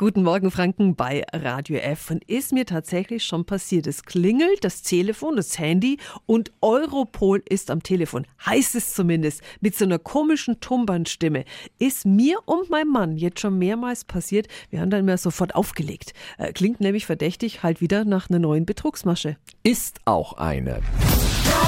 Guten Morgen, Franken, bei Radio F. Und ist mir tatsächlich schon passiert. Es klingelt, das Telefon, das Handy und Europol ist am Telefon. Heißt es zumindest. Mit so einer komischen Tumbanstimme. Ist mir und meinem Mann jetzt schon mehrmals passiert. Wir haben dann immer sofort aufgelegt. Äh, klingt nämlich verdächtig halt wieder nach einer neuen Betrugsmasche. Ist auch eine.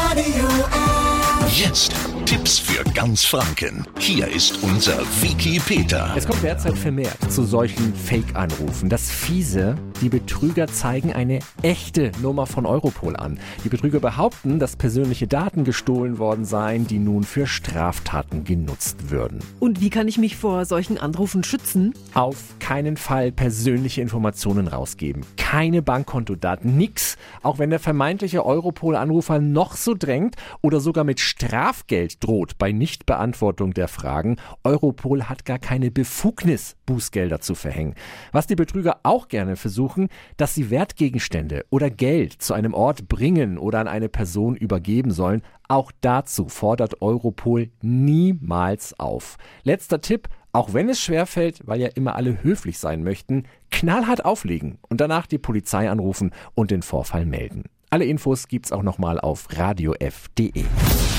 Radio F. Jetzt Tipps für ganz Franken. Hier ist unser Wiki Peter. Es kommt derzeit vermehrt zu solchen Fake-Anrufen. Das Fiese, die Betrüger zeigen eine echte Nummer von Europol an. Die Betrüger behaupten, dass persönliche Daten gestohlen worden seien, die nun für Straftaten genutzt würden. Und wie kann ich mich vor solchen Anrufen schützen? Auf keinen Fall persönliche Informationen rausgeben. Keine Bankkontodaten, nix. Auch wenn der vermeintliche Europol-Anrufer noch so drängt oder sogar mit Strafgeld droht bei Nichtbeantwortung der Fragen. Europol hat gar keine Befugnis, Bußgelder zu verhängen. Was die Betrüger auch gerne versuchen, dass sie Wertgegenstände oder Geld zu einem Ort bringen oder an eine Person übergeben sollen. Auch dazu fordert Europol niemals auf. Letzter Tipp, auch wenn es schwerfällt, weil ja immer alle höflich sein möchten, knallhart auflegen und danach die Polizei anrufen und den Vorfall melden. Alle Infos gibt's auch nochmal auf radiof.de.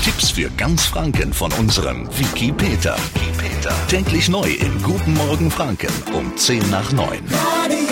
Tipps für ganz Franken von unserem Wiki Peter. Wiki Peter. Täglich neu im Guten Morgen Franken um 10 nach 9. Radio